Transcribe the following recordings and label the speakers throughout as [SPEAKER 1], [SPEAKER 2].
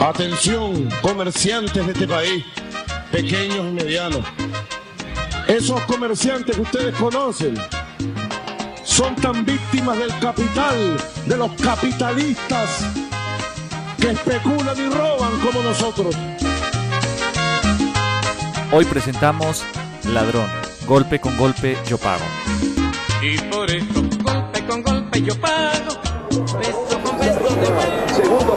[SPEAKER 1] Atención, comerciantes de este país, pequeños y medianos. Esos comerciantes que ustedes conocen son tan víctimas del capital, de los capitalistas que especulan y roban como nosotros.
[SPEAKER 2] Hoy presentamos Ladrón, golpe con golpe yo pago.
[SPEAKER 3] Y por eso, golpe con golpe yo pago. Beso con beso de
[SPEAKER 1] Segundo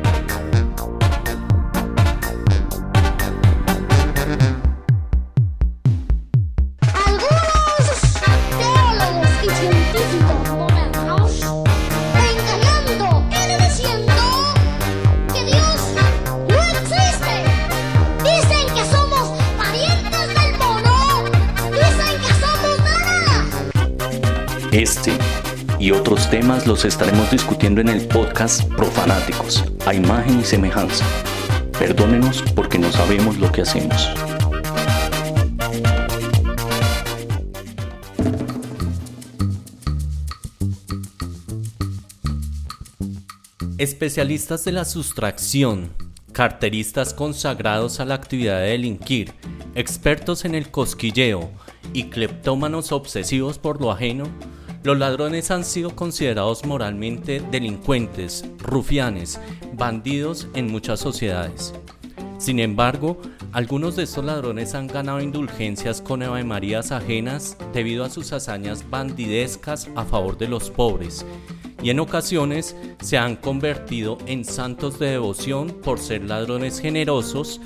[SPEAKER 4] Otros temas los estaremos discutiendo en el podcast Profanáticos, a imagen y semejanza. Perdónenos porque no sabemos lo que hacemos.
[SPEAKER 5] Especialistas de la sustracción, carteristas consagrados a la actividad de delinquir, expertos en el cosquilleo y cleptómanos obsesivos por lo ajeno, los ladrones han sido considerados moralmente delincuentes, rufianes, bandidos en muchas sociedades. Sin embargo, algunos de estos ladrones han ganado indulgencias con Marías ajenas debido a sus hazañas bandidescas a favor de los pobres y en ocasiones se han convertido en santos de devoción por ser ladrones generosos,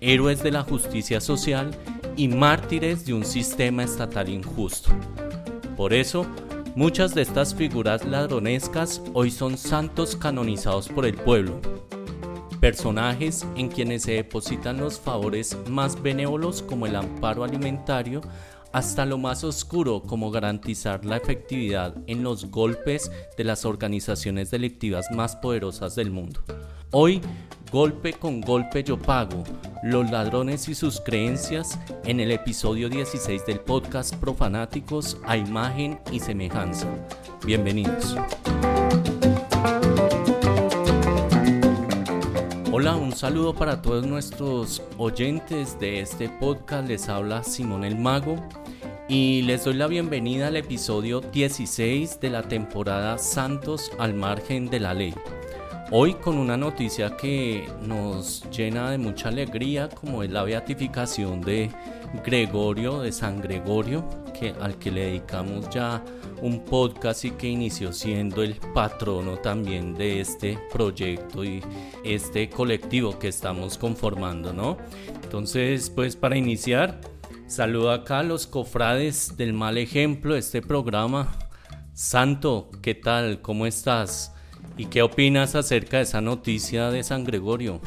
[SPEAKER 5] héroes de la justicia social y mártires de un sistema estatal injusto. Por eso, muchas de estas figuras ladronescas hoy son santos canonizados por el pueblo, personajes en quienes se depositan los favores más benévolos como el amparo alimentario, hasta lo más oscuro como garantizar la efectividad en los golpes de las organizaciones delictivas más poderosas del mundo. Hoy, golpe con golpe yo pago, los ladrones y sus creencias en el episodio 16 del podcast Profanáticos a imagen y semejanza. Bienvenidos. Hola, un saludo para todos nuestros oyentes de este podcast. Les habla Simón el Mago y les doy la bienvenida al episodio 16 de la temporada Santos al margen de la ley. Hoy con una noticia que nos llena de mucha alegría como es la beatificación de Gregorio de San Gregorio, que, al que le dedicamos ya un podcast y que inició siendo el patrono también de este proyecto y este colectivo que estamos conformando, ¿no? Entonces, pues para iniciar, Saludo acá a los cofrades del mal ejemplo este programa. Santo, ¿qué tal? ¿Cómo estás? ¿Y qué opinas acerca de esa noticia de San Gregorio?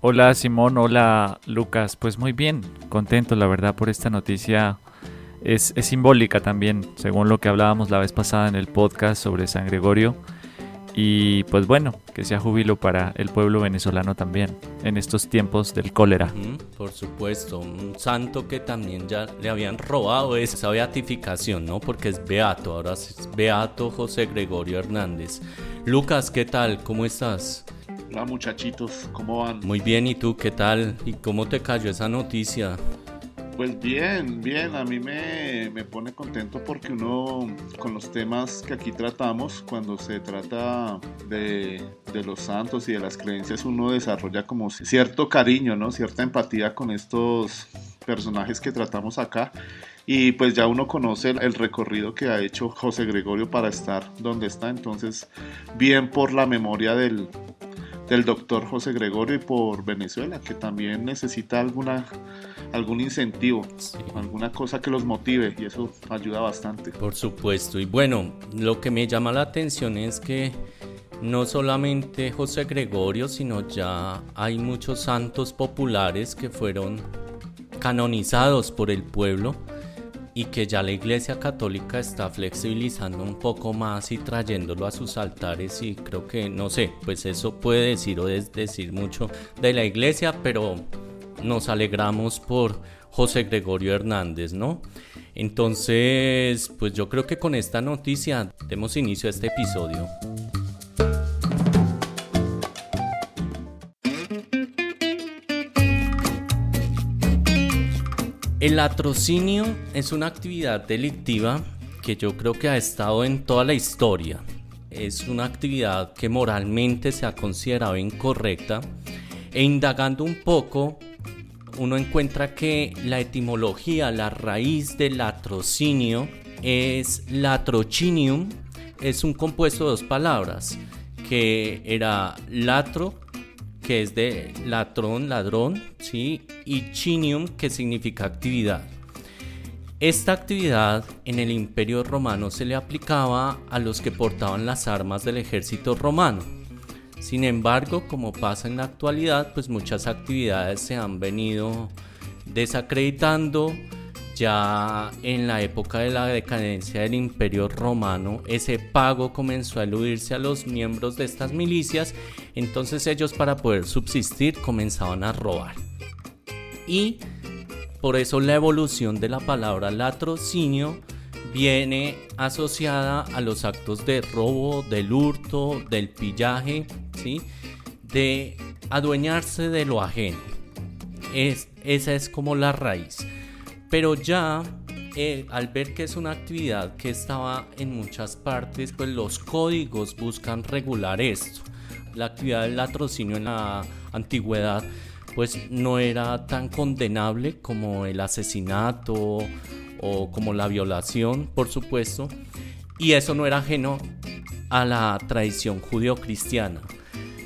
[SPEAKER 2] Hola Simón, hola Lucas. Pues muy bien, contento la verdad por esta noticia. Es, es simbólica también, según lo que hablábamos la vez pasada en el podcast sobre San Gregorio. Y pues bueno, que sea júbilo para el pueblo venezolano también en estos tiempos del cólera.
[SPEAKER 5] Por supuesto, un santo que también ya le habían robado esa beatificación, ¿no? Porque es beato, ahora es beato José Gregorio Hernández. Lucas, ¿qué tal? ¿Cómo estás?
[SPEAKER 6] Hola muchachitos, ¿cómo van?
[SPEAKER 5] Muy bien, ¿y tú qué tal? ¿Y cómo te cayó esa noticia?
[SPEAKER 6] Pues bien, bien, a mí me, me pone contento porque uno con los temas que aquí tratamos, cuando se trata de, de los santos y de las creencias, uno desarrolla como cierto cariño, ¿no? Cierta empatía con estos personajes que tratamos acá. Y pues ya uno conoce el, recorrido que ha hecho José Gregorio para estar donde está. Entonces, bien por la memoria del, del doctor José Gregorio y por Venezuela, que también necesita alguna, algún incentivo,
[SPEAKER 5] Sí.
[SPEAKER 6] alguna cosa que los motive y eso ayuda bastante.
[SPEAKER 5] Por supuesto. Y bueno, lo que me llama la atención es que no solamente José Gregorio, sino ya hay muchos santos populares que fueron canonizados por el pueblo y que ya la Iglesia Católica está flexibilizando un poco más y trayéndolo a sus altares y creo que, no sé, pues eso puede decir o es decir mucho de la Iglesia, pero nos alegramos por José Gregorio Hernández, ¿no? Entonces, pues yo creo que con esta noticia demos inicio a este episodio. El latrocinio es una actividad delictiva que yo creo que ha estado en toda la historia. Es una actividad que moralmente se ha considerado incorrecta e indagando un poco uno encuentra que la etimología, la raíz del latrocinio es latrocinium, es un compuesto de dos palabras, que era latro, que es de latrón, ladrón, ¿sí? y chinium, que significa actividad. Esta actividad en el Imperio Romano se le aplicaba a los que portaban las armas del ejército romano. Sin embargo, como pasa en la actualidad, pues muchas actividades se han venido desacreditando. Ya en la época de la decadencia del Imperio Romano, ese pago comenzó a eludirse a los miembros de estas milicias, entonces ellos para poder subsistir comenzaban a robar. Y por eso la evolución de la palabra latrocinio viene asociada a los actos de robo, del hurto, del pillaje, ¿sí? de adueñarse de lo ajeno. Es, esa es como la raíz. Pero ya eh, al ver que es una actividad que estaba en muchas partes, pues los códigos buscan regular esto. La actividad del latrocinio en la antigüedad pues no era tan condenable como el asesinato o como la violación, por supuesto, y eso no era ajeno a la tradición judío-cristiana.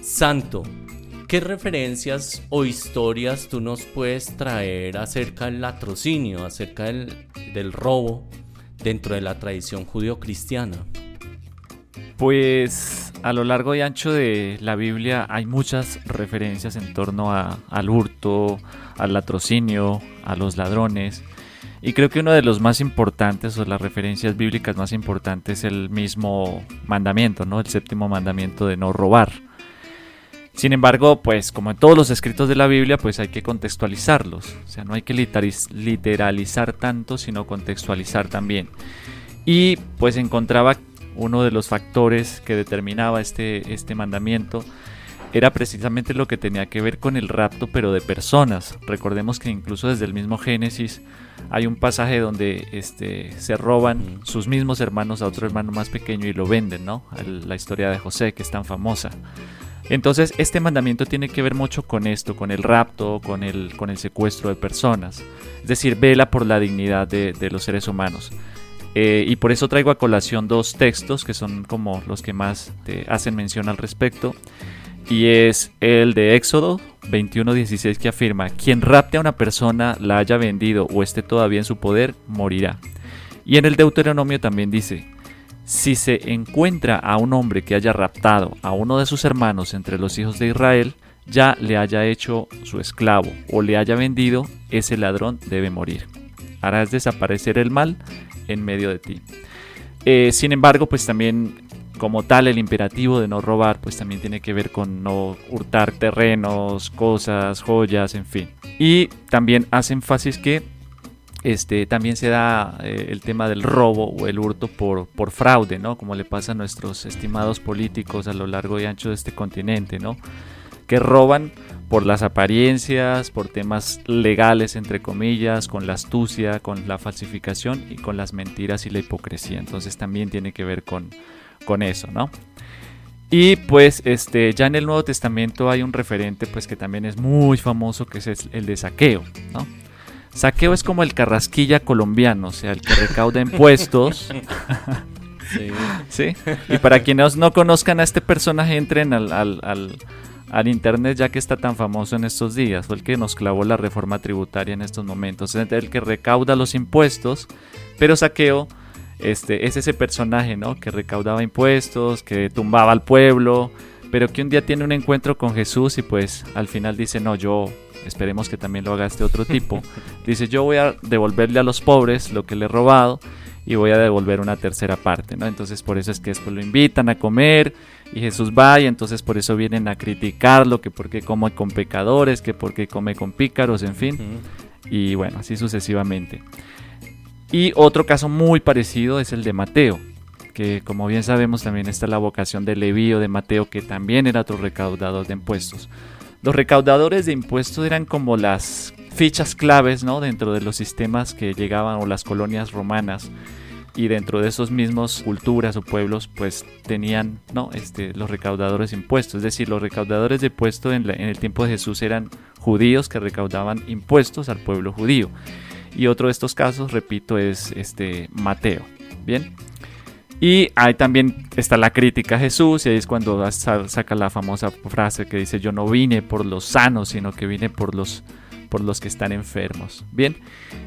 [SPEAKER 5] Santo, ¿qué referencias o historias tú nos puedes traer acerca del latrocinio, acerca del, robo dentro de la tradición judío-cristiana?
[SPEAKER 2] Pues a lo largo y ancho de la Biblia hay muchas referencias en torno al hurto, al latrocinio, a los ladrones. Y creo que uno de los más importantes o las referencias bíblicas más importantes es el mismo mandamiento, ¿no? El séptimo mandamiento de no robar. Sin embargo, pues como en todos los escritos de la Biblia, pues hay que contextualizarlos. O sea, no hay que literalizar tanto, sino contextualizar también. Y pues encontraba uno de los factores que determinaba este, este mandamiento era precisamente lo que tenía que ver con el rapto, pero de personas. Recordemos que incluso desde el mismo Génesis hay un pasaje donde este, se roban sus mismos hermanos a otro hermano más pequeño y lo venden, ¿no? La historia de José, que es tan famosa. Entonces, este mandamiento tiene que ver mucho con esto, con el rapto, con el, con el secuestro de personas. Es decir, vela por la dignidad de, los seres humanos. Eh, y por eso traigo a colación dos textos que son como los que más te hacen mención al respecto. Y es el de Éxodo 21:16 que afirma, quien rapte a una persona, la haya vendido o esté todavía en su poder, morirá. Y en el Deuteronomio también dice, si se encuentra a un hombre que haya raptado a uno de sus hermanos entre los hijos de Israel, ya le haya hecho su esclavo o le haya vendido, ese ladrón debe morir. Harás desaparecer el mal en medio de ti. Eh, sin embargo, pues también como tal el imperativo de no robar, pues también tiene que ver con no hurtar terrenos, cosas, joyas, en fin. Y también hace énfasis que este, también se da eh, el tema del robo o el hurto por, por fraude, ¿no? Como le pasa a nuestros estimados políticos a lo largo y ancho de este continente, ¿no? Que roban por las apariencias, por temas legales, entre comillas, con la astucia, con la falsificación y con las mentiras y la hipocresía. Entonces también tiene que ver con, con eso, ¿no? Y pues este, ya en el Nuevo Testamento hay un referente pues que también es muy famoso que es el de saqueo, ¿no? Saqueo es como el carrasquilla colombiano, o sea, el que recauda impuestos.
[SPEAKER 5] Sí.
[SPEAKER 2] ¿sí? Y para quienes no conozcan a este personaje, entren al, al- al- al Internet ya que está tan famoso en estos días. Fue el que nos clavó la reforma tributaria en estos momentos. Es el que recauda los impuestos, pero Saqueo este, es ese personaje ¿no? que recaudaba impuestos, que tumbaba al pueblo, pero que un día tiene un encuentro con Jesús y pues al final dice, no, yo esperemos que también lo haga este otro tipo. Dice, yo voy a devolverle a los pobres lo que le he robado y voy a devolver una tercera parte, ¿no? Entonces por eso es que después lo invitan a comer y Jesús va y entonces por eso vienen a criticarlo, que por qué come con pecadores, que por qué come con pícaros, en fin. Y bueno, así sucesivamente. Y otro caso muy parecido es el de Mateo, que como bien sabemos también está la vocación de Levío de Mateo, que también era otro recaudador de impuestos. Los recaudadores de impuestos eran como las fichas claves ¿no? dentro de los sistemas que llegaban o las colonias romanas y dentro de esos mismos culturas o pueblos pues tenían ¿no? este, los recaudadores de impuestos. Es decir, los recaudadores de impuestos en, en el tiempo de Jesús eran judíos que recaudaban impuestos al pueblo judío. Y otro de estos casos, repito, es este Mateo. Bien. Y ahí también está la crítica a Jesús, y ahí es cuando saca la famosa frase que dice, yo no vine por los sanos, sino que vine por los, por los que están enfermos. Bien,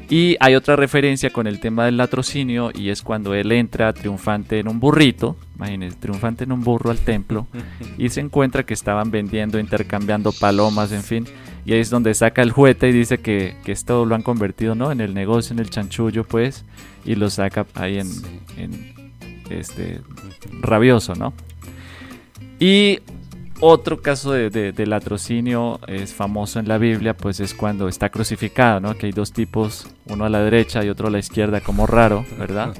[SPEAKER 2] y hay otra referencia con el tema del latrocinio, y es cuando él entra triunfante en un burrito, imagínense, triunfante en un burro al templo, y se encuentra que estaban vendiendo, intercambiando palomas, en fin, y ahí es donde saca el juguete y dice que, que esto lo han convertido, ¿no? En el negocio, en el chanchullo, pues, y lo saca ahí en, en este, rabioso, ¿no? Y otro caso de, latrocinio es famoso en la Biblia, pues es cuando está crucificado, ¿no? Que hay dos tipos, uno a la derecha y otro a la izquierda, como raro, ¿verdad?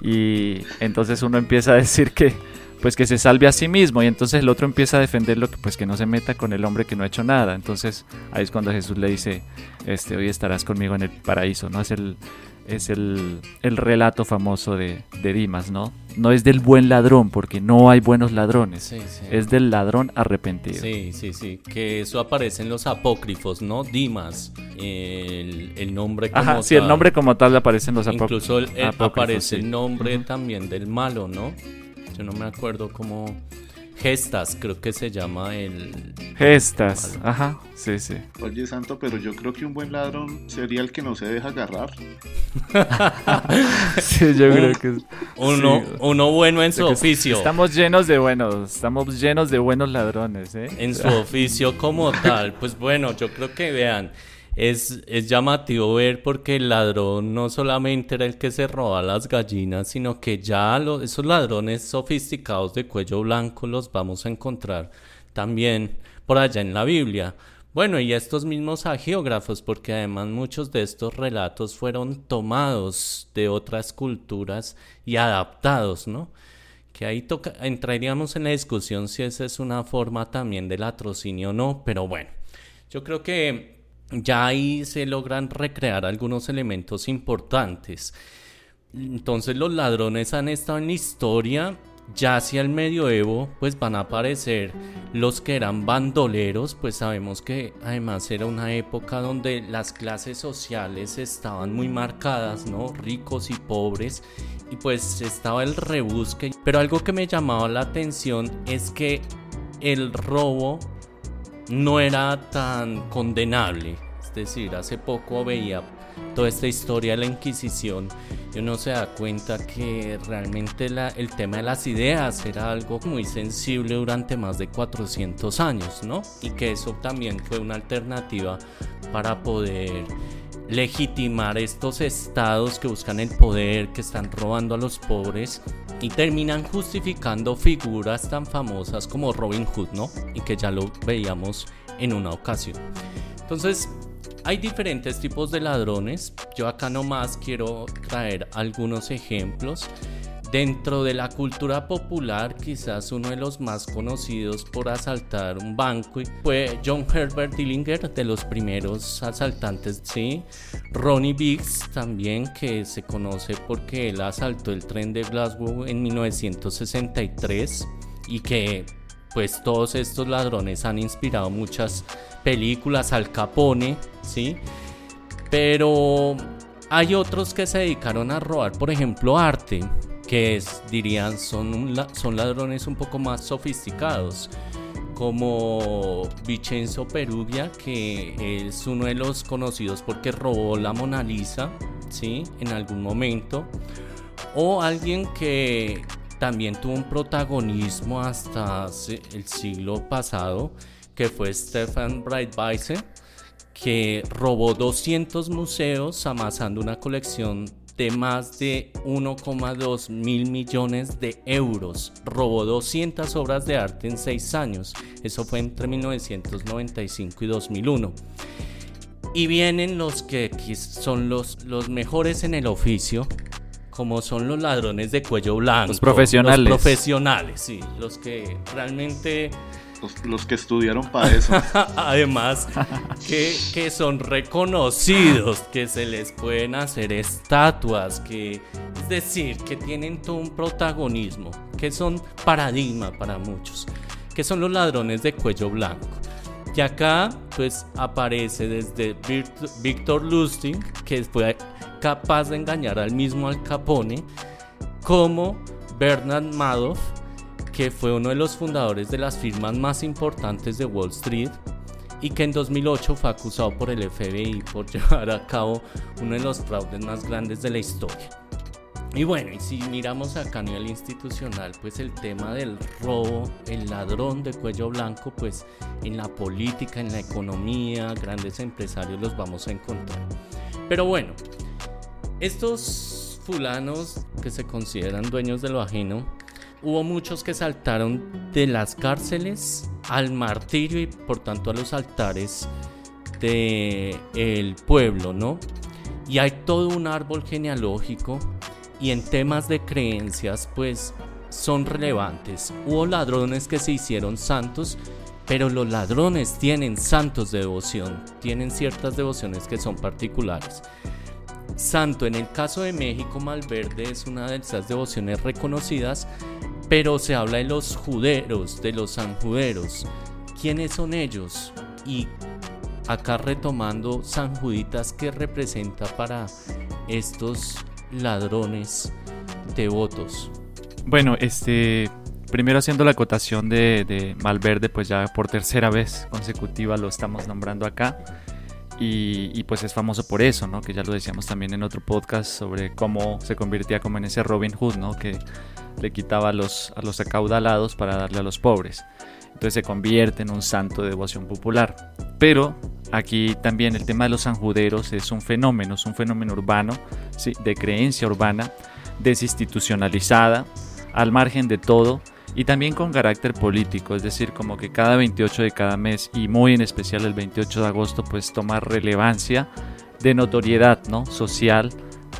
[SPEAKER 2] Y entonces uno empieza a decir que, pues que se salve a sí mismo y entonces el otro empieza a defenderlo pues que no se meta con el hombre que no ha hecho nada. Entonces ahí es cuando Jesús le dice, este, hoy estarás conmigo en el paraíso, ¿no? Es el, es el, relato famoso de, Dimas, ¿no? No es del buen ladrón, porque no hay buenos ladrones. Es del ladrón arrepentido.
[SPEAKER 5] Sí, sí, sí. Que eso aparece en los apócrifos, ¿no? Dimas. El, nombre
[SPEAKER 2] como Ajá, sí, el nombre como tal aparece en los
[SPEAKER 5] apócrifos. Incluso aparece el nombre también del malo, ¿no? Yo no me acuerdo cómo Gestas, creo que se llama el.
[SPEAKER 2] Gestas, ajá, sí, sí.
[SPEAKER 6] Oye, Santo, pero yo creo que un buen ladrón sería el que no se deja agarrar.
[SPEAKER 2] sí, yo creo que.
[SPEAKER 5] Uno, uno bueno en su oficio.
[SPEAKER 2] Estamos llenos de buenos, estamos llenos de buenos ladrones, ¿eh?
[SPEAKER 5] En su oficio como tal. Pues bueno, yo creo que vean es, llamativo ver porque el ladrón no solamente era el que se roba las gallinas, sino que ya esos ladrones sofisticados de cuello blanco los vamos a encontrar también por allá en la Biblia. Bueno, y estos mismos agiógrafos, porque además muchos de estos relatos fueron tomados de otras culturas y adaptados, ¿no? Que ahí entraríamos en la discusión si esa es una forma también de latrocinio o no, pero bueno, yo creo que ya ahí se logran recrear algunos elementos importantes. Entonces los ladrones han estado en la historia, ya hacia el medioevo pues van a aparecer los que eran bandoleros, pues sabemos que además era una época donde las clases sociales estaban muy marcadas, ¿no? Ricos y pobres, y pues estaba el rebusque. Pero algo que me llamaba la atención es que el robo no era tan condenable. Es decir, hace poco veía toda esta historia de la Inquisición y uno se da cuenta que realmente el tema de las ideas era algo muy sensible durante más de 400 años, ¿no? Y que eso también fue una alternativa para poder legitimar estos estados que buscan el poder, que están robando a los pobres y terminan justificando figuras tan famosas como Robin Hood, ¿no? Y que ya lo veíamos en una ocasión. Entonces, hay diferentes tipos de ladrones. Yo acá nomás quiero traer algunos ejemplos. Dentro de la cultura popular, quizás uno de los más conocidos por asaltar un banco fue John Herbert Dillinger, de los primeros asaltantes, ¿sí? Ronnie Biggs también, que se conoce porque él asaltó el tren de Glasgow en 1963 y que pues todos estos ladrones han inspirado muchas películas, Al Capone, ¿sí? Pero hay otros que se dedicaron a robar, por ejemplo, arte que es, dirían, son, son ladrones un poco más sofisticados, como Vincenzo Perugia, que es uno de los conocidos porque robó la Mona Lisa, ¿sí? En algún momento. O alguien que también tuvo un protagonismo hasta el siglo pasado, que fue Stefan Breitbeiser, que robó 200 museos amasando una colección de más de 1,2 mil millones de euros. Robó 200 obras de arte en 6 años. Eso fue entre 1995 y 2001. Y vienen los que son los, los mejores en el oficio, como son los ladrones de cuello blanco.
[SPEAKER 2] Los profesionales.
[SPEAKER 5] Los profesionales, sí. Los que realmente
[SPEAKER 6] Los, que estudiaron para eso.
[SPEAKER 5] Además, que, que son reconocidos, que se les pueden hacer estatuas, que es decir, que tienen todo un protagonismo, que son paradigma para muchos, que son los ladrones de cuello blanco. Y acá, pues aparece desde Víctor Lustig, que fue capaz de engañar al mismo Al Capone, como Bernard Madoff, que fue uno de los fundadores de las firmas más importantes de Wall Street y que en 2008 fue acusado por el FBI por llevar a cabo uno de los fraudes más grandes de la historia. Y bueno, y si miramos acá a nivel institucional, pues el tema del robo, el ladrón de cuello blanco, pues en la política, en la economía, grandes empresarios los vamos a encontrar. Pero bueno, estos fulanos que se consideran dueños de lo ajeno, hubo muchos que saltaron de las cárceles al martirio y por tanto a los altares del el pueblo, ¿no? Y hay todo un árbol genealógico y en temas de creencias pues son relevantes. Hubo ladrones que se hicieron santos, pero los ladrones tienen santos de devoción, tienen ciertas devociones que son particulares. Santo, en el caso de México, Malverde es una de esas devociones reconocidas, pero se habla de los juderos, de los sanjuderos. ¿Quiénes son ellos? Y acá retomando San Juditas, ¿qué representa para estos ladrones devotos?
[SPEAKER 2] Bueno, este, primero haciendo la acotación de, de Malverde, pues ya por tercera vez consecutiva lo estamos nombrando acá. Y, y, pues es famoso por eso, ¿no? Que ya lo decíamos también en otro podcast sobre cómo se convertía como en ese Robin Hood, ¿no? Que le quitaba a los, a los acaudalados para darle a los pobres. Entonces se convierte en un santo de devoción popular. Pero aquí también el tema de los sanjuderos es un fenómeno, es un fenómeno urbano, ¿sí? de creencia urbana, desinstitucionalizada, al margen de todo y también con carácter político, es decir, como que cada 28 de cada mes y muy en especial el 28 de agosto pues toma relevancia de notoriedad, ¿no? social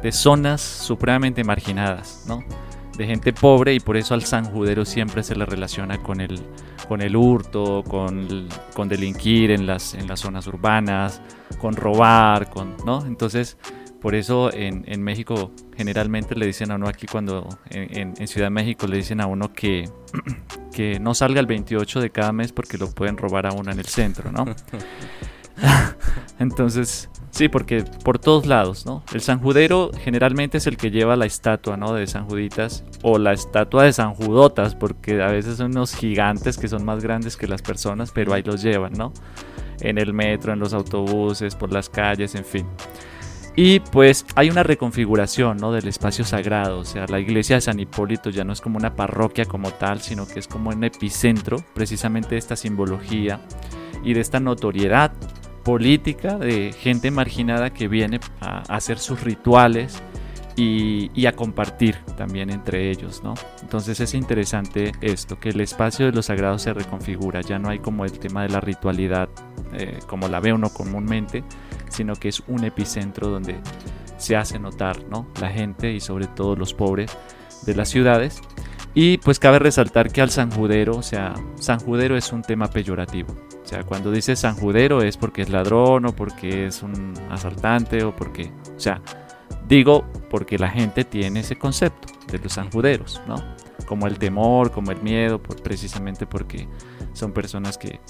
[SPEAKER 2] de zonas supremamente marginadas, ¿no? De gente pobre y por eso al sanjudero siempre se le relaciona con el, con el hurto, con, con delinquir en las, en las zonas urbanas, con robar, con, ¿no? Entonces, por eso en, en México generalmente le dicen a uno aquí cuando en, en- en Ciudad de México le dicen a uno que, que no salga el 28 de cada mes porque lo pueden robar a uno en el centro, ¿no? Entonces, sí, porque por todos lados, ¿no? El sanjudero generalmente es el que lleva la estatua, ¿no? De San Juditas o la estatua de San Judotas, porque a veces son unos gigantes que son más grandes que las personas, pero ahí los llevan, ¿no? En el metro, en los autobuses, por las calles, en fin. Y pues hay una reconfiguración ¿no? del espacio sagrado, o sea, la iglesia de San Hipólito ya no es como una parroquia como tal, sino que es como un epicentro precisamente de esta simbología y de esta notoriedad política de gente marginada que viene a hacer sus rituales y, a compartir también entre ellos, ¿no? Entonces es interesante esto, que el espacio de lo sagrado se reconfigura, ya no hay como el tema de la ritualidad eh, como la ve uno comúnmente, sino que es un epicentro donde se hace notar, ¿no? La gente y sobre todo los pobres de las ciudades. Y pues cabe resaltar que al sanjudero, o sea, sanjudero es un tema peyorativo. O sea, cuando dice sanjudero es porque es ladrón o porque es un asaltante o porque, o sea, digo porque la gente tiene ese concepto de los sanjuderos, ¿no? Como el temor, como el miedo, por- precisamente porque son personas que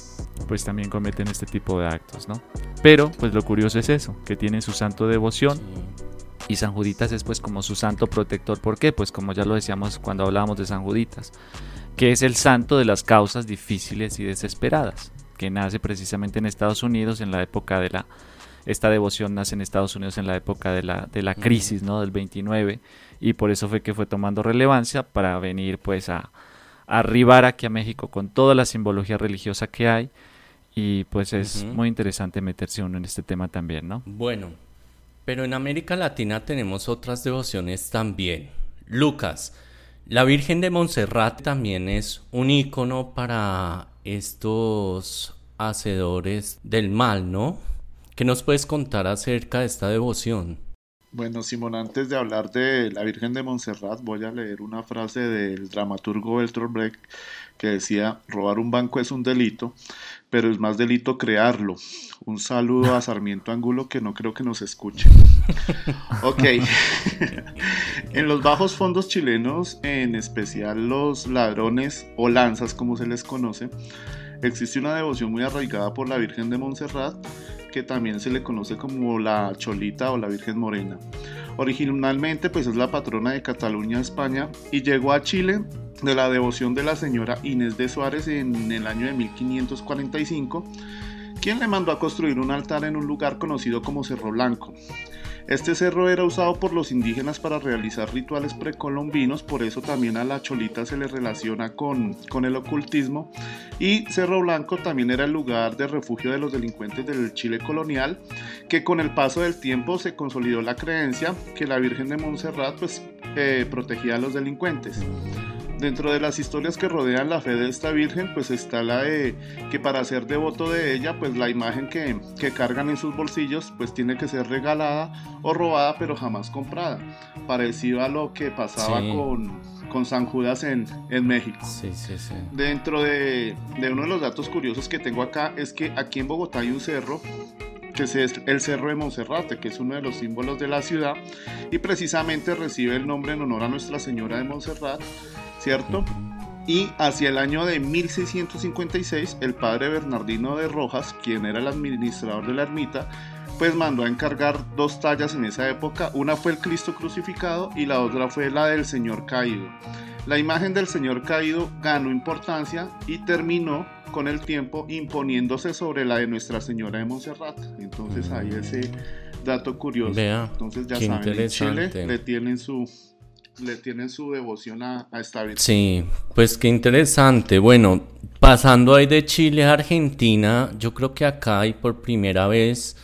[SPEAKER 2] pues también cometen este tipo de actos, ¿no? Pero pues lo curioso es eso, que tienen su santo de devoción y San Juditas es pues como su santo protector. ¿Por qué? Pues como ya lo decíamos cuando hablábamos de San Juditas. que es el santo de las causas difíciles y desesperadas, que nace precisamente en Estados Unidos en la época de la esta devoción nace en Estados Unidos en la época de la, de la crisis, ¿no? Del 29 y por eso fue que fue tomando relevancia para venir pues a, a arribar aquí a México con toda la simbología religiosa que hay y pues es muy interesante meterse uno en este tema también, ¿no?
[SPEAKER 5] Bueno, pero en América Latina tenemos otras devociones también. Lucas, la Virgen de Montserrat también es un ícono para estos hacedores del mal, ¿no? ¿Qué nos puedes contar acerca de esta devoción?
[SPEAKER 6] Bueno, Simón, antes de hablar de la Virgen de Montserrat, voy a leer una frase del dramaturgo Bertolt Brecht que decía, robar un banco es un delito, pero es más delito crearlo. Un saludo a Sarmiento Angulo que no creo que nos escuche. Ok. en los bajos fondos chilenos, en especial los ladrones o lanzas como se les conoce, existe una devoción muy arraigada por la Virgen de Montserrat que también se le conoce como la Cholita o la Virgen Morena. Originalmente pues es la patrona de Cataluña, España, y llegó a Chile de la devoción de la señora Inés de Suárez en el año de 1545, quien le mandó a construir un altar en un lugar conocido como Cerro Blanco. Este cerro era usado por los indígenas para realizar rituales precolombinos, por eso también a la cholita se le relaciona con, con el ocultismo. Y Cerro Blanco también era el lugar de refugio de los delincuentes del Chile colonial, que con el paso del tiempo se consolidó la creencia que la Virgen de Montserrat pues, eh, protegía a los delincuentes. Dentro de las historias que rodean la fe de esta virgen, pues está la de que para ser devoto de ella, pues la imagen que, que cargan en sus bolsillos, pues tiene que ser regalada o robada, pero jamás comprada. Parecido a lo que pasaba
[SPEAKER 5] Sí.
[SPEAKER 6] con, con San Judas en, en México.
[SPEAKER 5] Sí, sí, sí.
[SPEAKER 6] Dentro de, de uno de los datos curiosos que tengo acá es que aquí en Bogotá hay un cerro que es el Cerro de Monserrate, que es uno de los símbolos de la ciudad y precisamente recibe el nombre en honor a Nuestra Señora de Montserrat, ¿cierto? Y hacia el año de 1656, el padre Bernardino de Rojas, quien era el administrador de la ermita, pues mandó a encargar dos tallas en esa época. Una fue el Cristo crucificado y la otra fue la del Señor caído. La imagen del Señor caído ganó importancia y terminó con el tiempo imponiéndose sobre la de Nuestra Señora de Montserrat. Entonces ahí ese dato curioso.
[SPEAKER 5] Vea,
[SPEAKER 6] Entonces ya saben, en Chile le tienen su le tienen su devoción a, a esta virgen.
[SPEAKER 5] Sí, pues qué interesante. Bueno, pasando ahí de Chile a Argentina, yo creo que acá y por primera vez,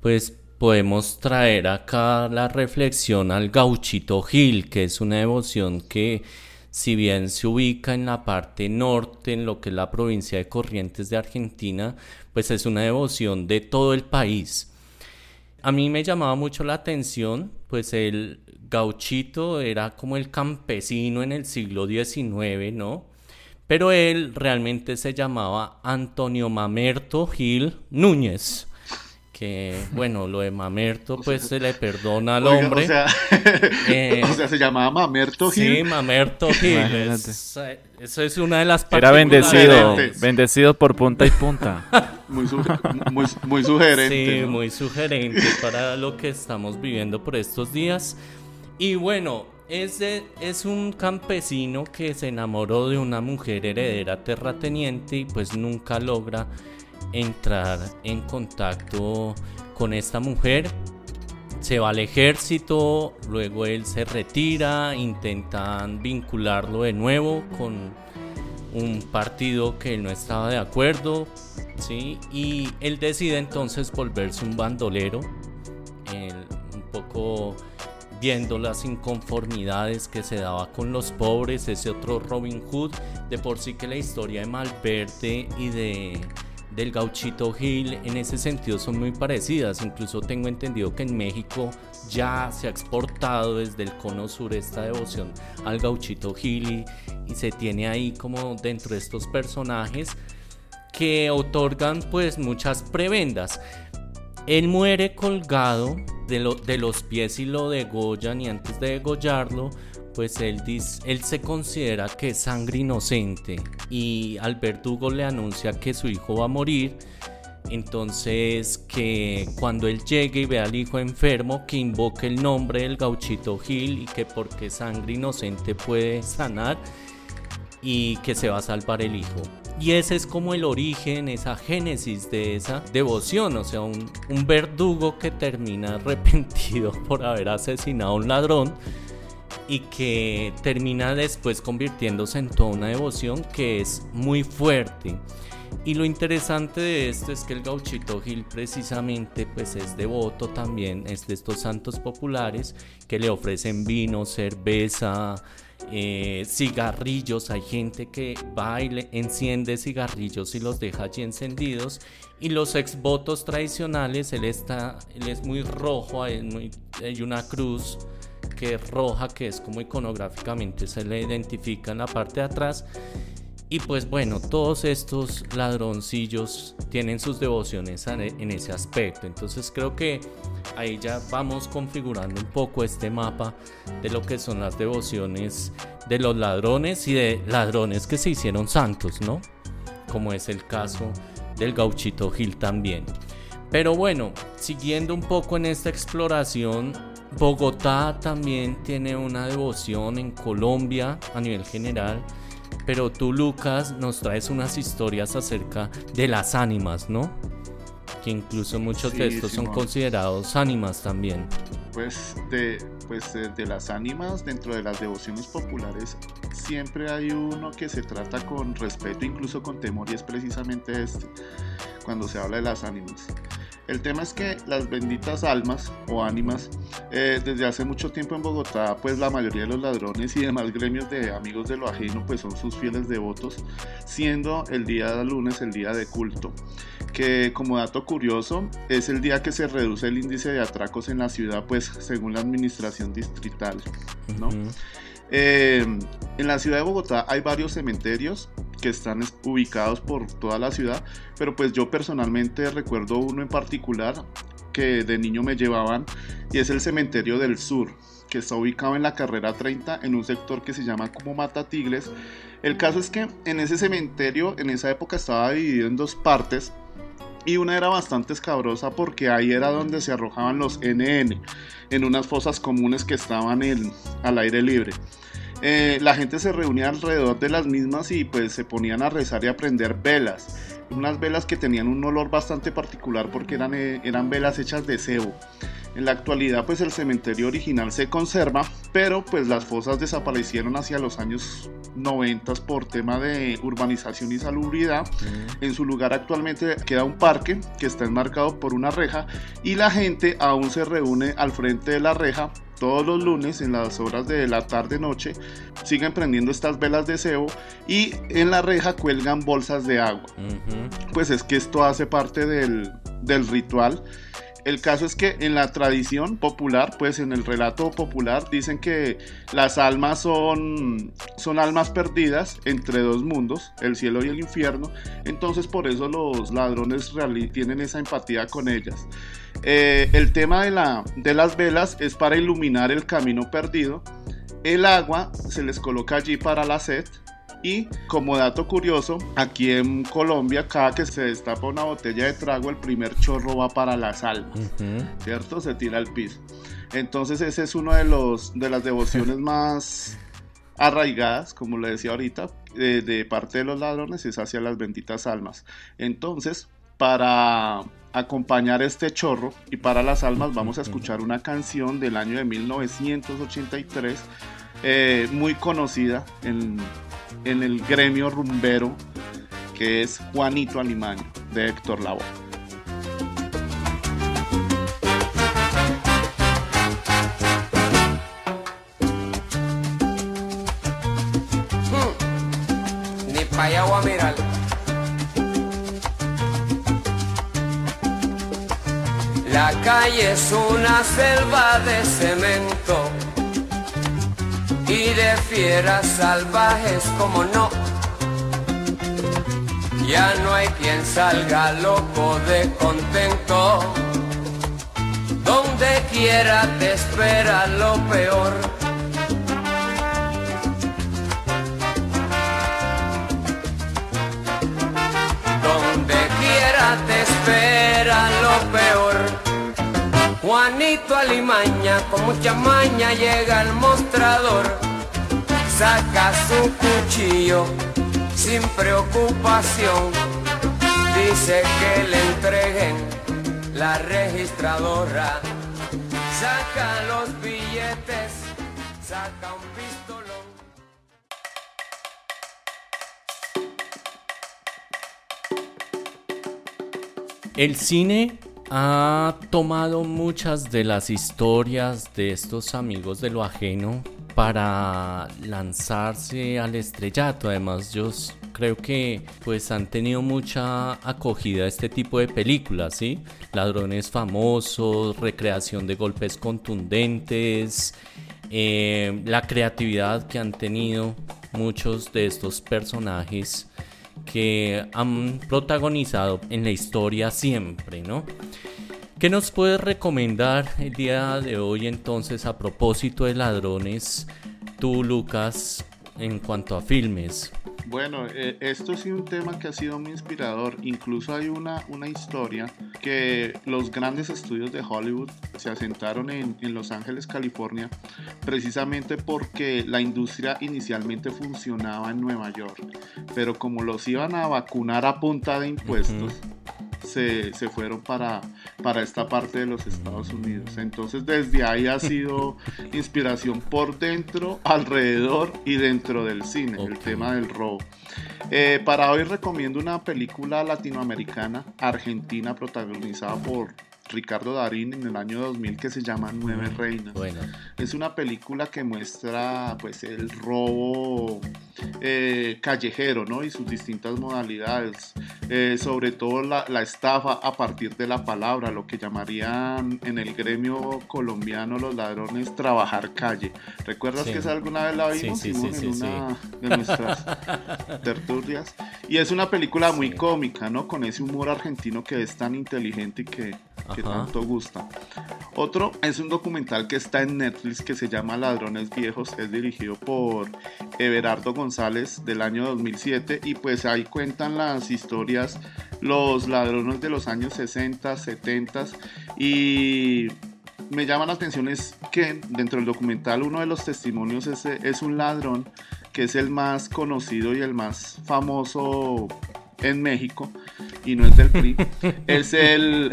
[SPEAKER 5] pues podemos traer acá la reflexión al gauchito Gil, que es una devoción que si bien se ubica en la parte norte, en lo que es la provincia de Corrientes de Argentina, pues es una devoción de todo el país. A mí me llamaba mucho la atención, pues el gauchito era como el campesino en el siglo XIX, ¿no? Pero él realmente se llamaba Antonio Mamerto Gil Núñez. Que bueno, lo de Mamerto pues se le perdona al
[SPEAKER 6] Oiga,
[SPEAKER 5] hombre.
[SPEAKER 6] O sea,
[SPEAKER 5] Eh,
[SPEAKER 6] o sea, se llamaba Mamerto Gil.
[SPEAKER 5] Sí, Mamerto Gil. Es- eh, eso es una de las
[SPEAKER 2] Era bendecido, bendecido por punta y punta.
[SPEAKER 6] Muy, muy, muy sugerente.
[SPEAKER 5] Sí,
[SPEAKER 6] ¿no?
[SPEAKER 5] muy sugerente para lo que estamos viviendo por estos días. Y bueno, es, de- es un campesino que se enamoró de una mujer heredera terrateniente y pues nunca logra entrar en contacto con esta mujer. Se va al ejército, luego él se retira, intentan vincularlo de nuevo con un partido que él no estaba de acuerdo, ¿sí? Y él decide entonces volverse un bandolero, un poco viendo las inconformidades que se daba con los pobres, ese otro Robin Hood, de por sí que la historia de Malverde y de del gauchito Gil en ese sentido son muy parecidas, incluso tengo entendido que en México ya se ha exportado desde el cono sur esta devoción al gauchito Gil y, y se tiene ahí como dentro de estos personajes que otorgan pues muchas prebendas. Él muere colgado de, lo- de los pies y lo degollan y antes de degollarlo pues él se considera que es sangre inocente y al verdugo le anuncia que su hijo va a morir. Entonces que cuando él llegue y vea al hijo enfermo, que invoque el nombre del gauchito Gil y que porque sangre inocente puede sanar. y que se va a salvar el hijo. Y ese es como el origen, esa génesis de esa devoción, o sea, un, verdugo que termina arrepentido por haber asesinado a un ladrón y que termina después convirtiéndose en toda una devoción que es muy fuerte. Y lo interesante de esto es que el gauchito Gil precisamente pues es devoto también, es de estos santos populares que le ofrecen vino, cerveza, eh, cigarrillos. Hay gente que baile, enciende cigarrillos y los deja allí encendidos. Y los exvotos tradicionales, él, está, es muy rojo, hay, hay una cruz que es roja, que es como iconográficamente se le identifica en la parte de atrás. Y pues bueno, todos estos ladroncillos tienen sus devociones en ese aspecto. Entonces creo que ahí ya vamos configurando un poco este mapa de lo que son las devociones de los ladrones y de ladrones que se hicieron santos, ¿no? Como es el caso del gauchito Gil también. Pero bueno, siguiendo un poco en esta exploración, Bogotá también tiene una devoción en Colombia a nivel general. Pero tú, Lucas, nos traes unas historias acerca de las ánimas, ¿no? Que incluso muchos de
[SPEAKER 6] Sí,
[SPEAKER 5] estos son considerados ánimas también.
[SPEAKER 6] Pues de, pues eh, de las ánimas dentro de las devociones populares siempre hay uno que se trata con respeto, incluso con temor, y es precisamente este, cuando se habla de las ánimas. El tema es que las benditas almas o ánimas, eh, desde hace mucho tiempo en Bogotá, pues la mayoría de los ladrones y demás gremios de amigos de lo ajeno, pues son sus fieles devotos, siendo el día lunes el día de culto que como dato curioso es el día que se reduce el índice de atracos en la ciudad, pues según la administración distrital. ¿no? Eh, en la ciudad de Bogotá hay varios cementerios que están es- ubicados por toda la ciudad, pero pues yo personalmente recuerdo uno en particular que de niño me llevaban y es el cementerio del sur que está ubicado en la carrera 30 en un sector que se llama como Mata Tigres. El caso es que en ese cementerio en esa época estaba dividido en dos partes y una era bastante escabrosa porque ahí era donde se arrojaban los NN en unas fosas comunes que estaban en- al aire libre. Eh, la gente se reunía alrededor de las mismas y pues se ponían a rezar y a prender velas. Unas velas que tenían un olor bastante particular porque eran, eh, eran velas hechas de cebo. En la actualidad pues el cementerio original se conserva, pero pues las fosas desaparecieron hacia los años 90 por tema de urbanización y salubridad. En su lugar actualmente queda un parque que está enmarcado por una reja y la gente aún se reúne al frente de la reja todos los lunes en las horas de la tarde noche siguen prendiendo estas velas de cebo y en la reja cuelgan bolsas de agua pues es que esto hace parte del, del ritual. El caso es que en la tradición popular, pues en el relato popular, dicen que las almas son, son almas perdidas entre dos mundos, el cielo y el infierno. Entonces por eso los ladrones tienen esa empatía con ellas. Eh, el tema de, la, de las velas es para iluminar el camino perdido. El agua se les coloca allí para la sed. Y como dato curioso, aquí en Colombia, cada que se destapa una botella de trago, el primer chorro va para las almas,
[SPEAKER 5] Ujú.
[SPEAKER 6] ¿cierto? Se tira al piso. Entonces ese es uno de los de las devociones más arraigadas, como le decía ahorita, eh, de parte de los ladrones es hacia las benditas almas. Entonces, para acompañar este chorro y para las almas vamos a escuchar una canción del año de 1983 eh, muy conocida en, en el gremio rumbero que es Juanito Alimaño de Héctor Lavoe.
[SPEAKER 7] Ni a mirar. La calle es una selva de cemento y de fieras salvajes como no. Ya no hay quien salga loco de contento. Donde quiera te espera lo peor. Donde quiera te espera lo peor. Juanito Alimaña con mucha maña llega al mostrador. saca su cuchillo sin preocupación. Dice que le entreguen la registradora. Saca los billetes, saca un pistolón.
[SPEAKER 5] El cine ha tomado muchas de las historias de estos amigos de lo ajeno para lanzarse al estrellato. Además, yo creo que pues han tenido mucha acogida este tipo de películas, ¿sí? Ladrones famosos, recreación de golpes contundentes, eh, la creatividad que han tenido muchos de estos personajes que han protagonizado en la historia siempre, ¿no? ¿Qué nos puedes recomendar el día de hoy entonces a propósito de ladrones, tú Lucas, en cuanto a filmes?
[SPEAKER 6] Bueno, eh, esto sí un tema que ha sido muy inspirador. Incluso hay una, una historia que los grandes estudios de Hollywood se asentaron en, en Los Ángeles, California, precisamente porque la industria inicialmente funcionaba en Nueva York. Pero como los iban a vacunar a punta de impuestos, se, se fueron para, para esta parte de los Estados Unidos. Entonces desde ahí ha sido inspiración por dentro, alrededor y dentro del cine, el tema del robo. Eh, para hoy recomiendo una película latinoamericana, argentina, protagonizada por Ricardo Darín en el año 2000 que se llama Nueve Reinas.
[SPEAKER 5] Bueno,
[SPEAKER 6] Es una película que muestra pues el robo eh, callejero, ¿no? Y sus distintas modalidades. Eh, sobre todo la, la estafa a partir de la palabra, lo que llamarían en el gremio colombiano los ladrones trabajar calle. ¿Recuerdas
[SPEAKER 5] Sí.
[SPEAKER 6] que esa alguna vez la vimos
[SPEAKER 5] sí, sí,
[SPEAKER 6] en una de nuestras tertulias? Y es una película muy cómica, ¿no? Con ese humor argentino que es tan inteligente y que, que Tanto gusta. Otro es un documental que está en Netflix que se llama Ladrones Viejos, es dirigido por Everardo González del año 2007 y pues ahí cuentan las historias, los ladrones de los años 60, 70 y me llama la atención es que dentro del documental uno de los testimonios es, es un ladrón que es el más conocido y el más famoso en México y no es del PRI. es el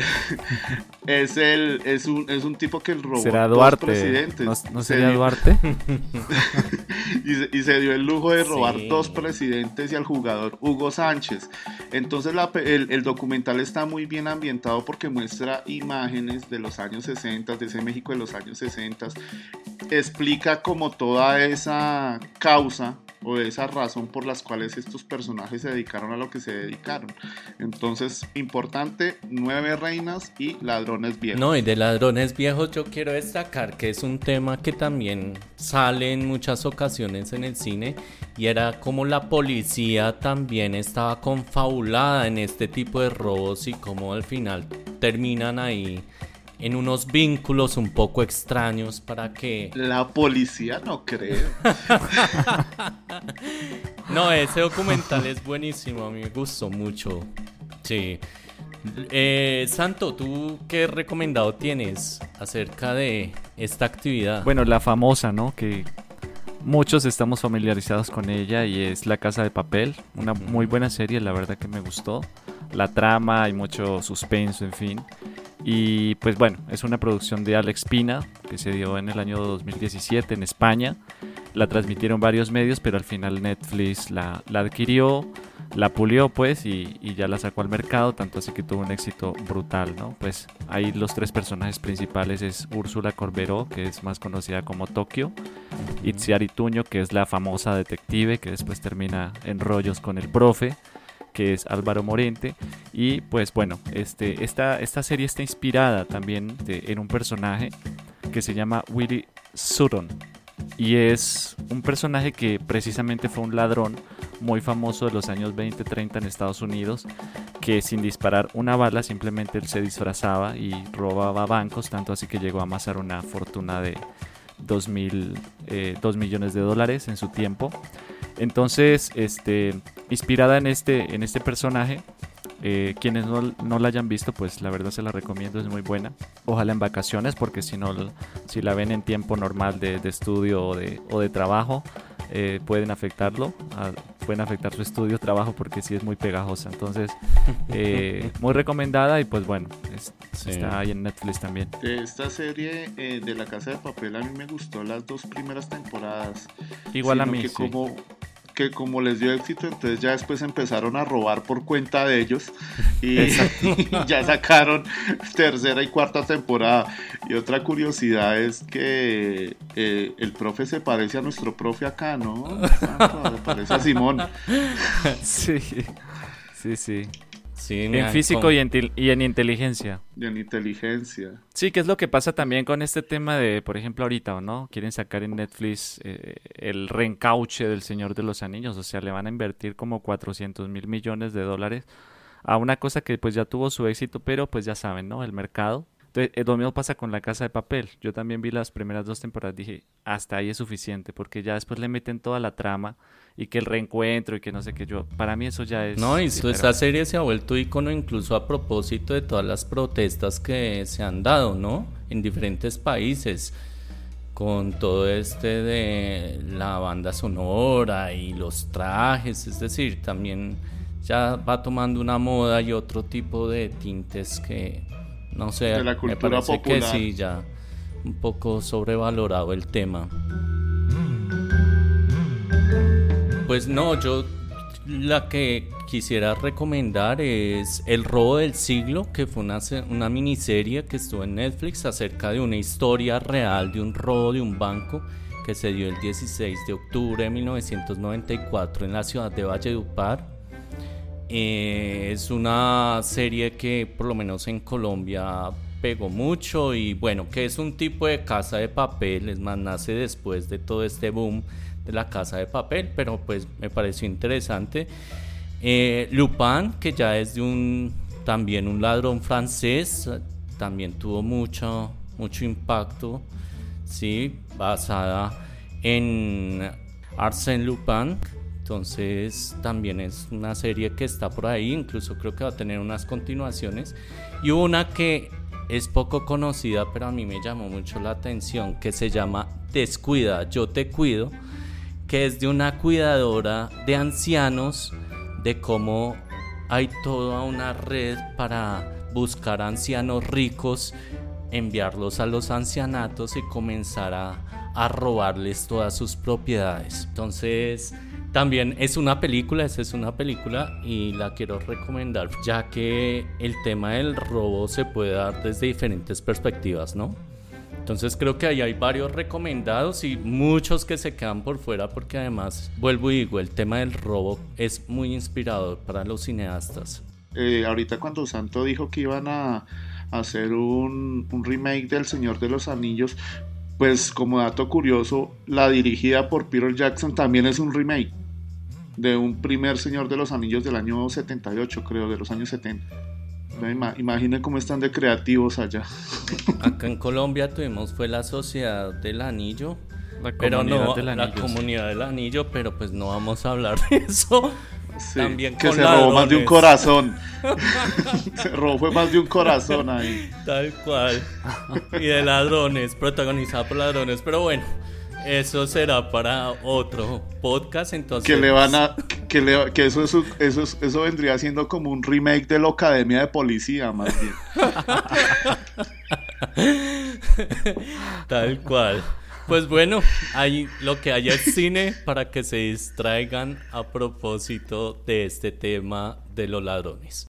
[SPEAKER 6] es el es un es un tipo que robó
[SPEAKER 2] ¿Será
[SPEAKER 6] dos presidentes.
[SPEAKER 2] ¿No, no
[SPEAKER 6] Se
[SPEAKER 2] sería
[SPEAKER 6] dio-
[SPEAKER 2] Duarte?
[SPEAKER 6] y, se, y se dio el lujo de robar
[SPEAKER 5] Sí.
[SPEAKER 6] dos presidentes y al jugador Hugo Sánchez. Entonces la el, el documental está muy bien ambientado porque muestra imágenes de los años 60, de ese México de los años 60. Explica como toda esa causa o esa razón por las cuales estos personajes se dedicaron a lo que se dedicaron. Entonces, importante, nueve reinas y ladrones viejos.
[SPEAKER 5] no, y de ladrones viejos yo quiero destacar que es un tema que también sale en muchas ocasiones en el cine y era como la policía también estaba confabulada en este tipo de robos y como al final terminan ahí en unos vínculos un poco extraños para que
[SPEAKER 6] La policía no creo.
[SPEAKER 5] No, ese documental es buenísimo, a mí me gustó mucho. Sí. Eh, Santo, ¿tú qué recomendado tienes acerca de esta actividad?
[SPEAKER 2] Bueno, la famosa, ¿no? Que muchos estamos familiarizados con ella y es La Casa de Papel. Una muy buena serie, la verdad que me gustó. La trama, hay mucho suspenso, en fin. Y pues bueno, es una producción de Alex Pina que se dio en el año 2017 en España. La transmitieron varios medios, pero al final Netflix la, la adquirió, la pulió pues y, y ya la sacó al mercado, tanto así que tuvo un éxito brutal, ¿no? Pues ahí los tres personajes principales es Úrsula Corberó, que es más conocida como Tokio, Itziar Ituño, que es la famosa detective que después termina en rollos con el profe, que es Álvaro Morente. Y pues bueno, este, esta, esta serie está inspirada también en un personaje que se llama Willie Sutton. Y es un personaje que precisamente fue un ladrón muy famoso de los años 20-30 en Estados Unidos, que sin disparar una bala simplemente él se disfrazaba y robaba bancos, tanto así que llegó a amasar una fortuna de 2 millones de dólares en su tiempo. Entonces, este, inspirada en este, en este personaje, eh, quienes no, no la hayan visto, pues la verdad se la recomiendo, es muy buena. Ojalá en vacaciones, porque si no, si la ven en tiempo normal de, de estudio o de, o de trabajo, eh, pueden afectarlo, a- pueden afectar su estudio, trabajo, porque sí es muy pegajosa. Entonces, eh, muy recomendada y pues bueno, es-
[SPEAKER 5] Sí.
[SPEAKER 2] está ahí en Netflix también.
[SPEAKER 6] De esta serie eh, de La Casa de Papel a mí me gustó las dos primeras temporadas.
[SPEAKER 2] Igual a mí,
[SPEAKER 6] que
[SPEAKER 2] sí.
[SPEAKER 6] como que como les dio éxito, entonces ya después empezaron a robar por cuenta de ellos y ya sacaron tercera y cuarta temporada. Y otra curiosidad es que eh, el profe se parece a nuestro profe acá, ¿no? Se parece a Simón.
[SPEAKER 2] Sí, sí, sí.
[SPEAKER 5] Sí,
[SPEAKER 2] En físico
[SPEAKER 5] con-
[SPEAKER 2] y en, til- y en inteligencia.
[SPEAKER 6] Y en inteligencia.
[SPEAKER 2] Sí, que es lo que pasa también con este tema de, por ejemplo, ahorita, ¿no? Quieren sacar en Netflix eh, el reencauche del Señor de los Anillos, o sea, le van a invertir como 400 mil millones de dólares a una cosa que pues ya tuvo su éxito, pero pues ya saben, ¿no? El mercado. Entonces, eh, lo mismo pasa con La Casa de Papel. Yo también vi las primeras dos temporadas, dije, hasta ahí es suficiente, porque ya después le meten toda la trama y que el reencuentro y que no sé qué yo. Para mí eso ya es...
[SPEAKER 5] No, y
[SPEAKER 2] sí, pero-
[SPEAKER 5] esta serie se ha vuelto ícono incluso a propósito de todas las protestas que se han dado, ¿no? En diferentes países, con todo este de la banda sonora y los trajes, es decir, también ya va tomando una moda y otro tipo de tintes que, no sé,
[SPEAKER 6] De la
[SPEAKER 5] me
[SPEAKER 6] cultura
[SPEAKER 5] parece que sí, ya un poco sobrevalorado el tema. Pues no, yo la que quisiera recomendar es El robo del siglo, que fue una, una miniserie que estuvo en Netflix acerca de una historia real de un robo de un banco que se dio el 16 de octubre de 1994 en la ciudad de Valledupar. Eh, es una serie que por lo menos en Colombia pegó mucho y bueno, que es un tipo de casa de papel, es más, nace después de todo este boom de la casa de papel, pero pues me pareció interesante. Eh, Lupin, que ya es de un también un ladrón francés, también tuvo mucho, mucho impacto, sí, basada en Arsène Lupin. Entonces también es una serie que está por ahí, incluso creo que va a tener unas continuaciones. Y una que es poco conocida, pero a mí me llamó mucho la atención, que se llama Descuida, yo te cuido, que es de una cuidadora de ancianos, de cómo hay toda una red para buscar ancianos ricos, enviarlos a los ancianatos y comenzar a, a robarles todas sus propiedades. Entonces, también es una película, esa es una película y la quiero recomendar, ya que el tema del robo se puede dar desde diferentes perspectivas, ¿no? Entonces creo que ahí hay varios recomendados y muchos que se quedan por fuera porque además, vuelvo y digo, el tema del robo es muy inspirador para los cineastas.
[SPEAKER 6] Eh, ahorita cuando Santo dijo que iban a hacer un, un remake del Señor de los Anillos, pues como dato curioso, la dirigida por Peter Jackson también es un remake de un primer Señor de los Anillos del año 78, creo, de los años 70. Entonces, ima- Imaginen cómo están de creativos allá.
[SPEAKER 5] Acá en Colombia tuvimos fue la Sociedad del Anillo,
[SPEAKER 2] La
[SPEAKER 5] pero
[SPEAKER 2] comunidad
[SPEAKER 5] no
[SPEAKER 2] del
[SPEAKER 5] la
[SPEAKER 2] anillo, sí.
[SPEAKER 5] comunidad del anillo, pero pues no vamos a hablar de eso.
[SPEAKER 6] Sí,
[SPEAKER 5] También
[SPEAKER 6] que
[SPEAKER 5] con
[SPEAKER 6] se robó más de un
[SPEAKER 5] ladrones.
[SPEAKER 6] corazón. se robó fue más de un corazón ahí.
[SPEAKER 5] Tal cual. Y de ladrones, protagonizada por ladrones. Pero bueno, eso será para otro podcast. Entonces,
[SPEAKER 6] Que le van a. Que, le- que eso, eso, eso, eso vendría siendo como un remake de la Academia de Policía, más bien.
[SPEAKER 5] Tal cual. Pues bueno, ahí lo que haya es cine para que se distraigan a propósito de este tema de los ladrones.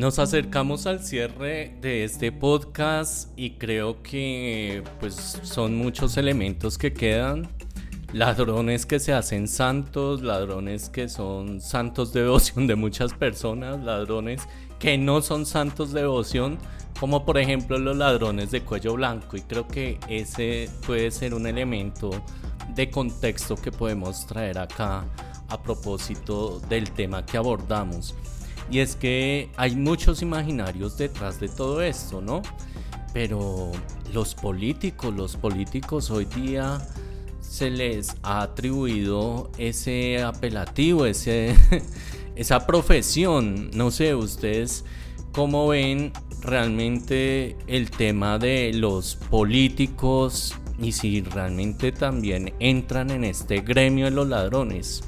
[SPEAKER 5] Nos acercamos al cierre de este podcast y creo que pues son muchos elementos que quedan. Ladrones que se hacen santos, ladrones que son santos de devoción de muchas personas, ladrones que no son santos de devoción, como por ejemplo los ladrones de cuello blanco. Y creo que ese puede ser un elemento de contexto que podemos traer acá a propósito del tema que abordamos. Y es que hay muchos imaginarios detrás de todo esto, ¿no? Pero los políticos, los políticos hoy día se les ha atribuido ese apelativo, ese, esa profesión. No sé, ustedes cómo ven realmente el tema de los políticos y si realmente también entran en este gremio de los ladrones.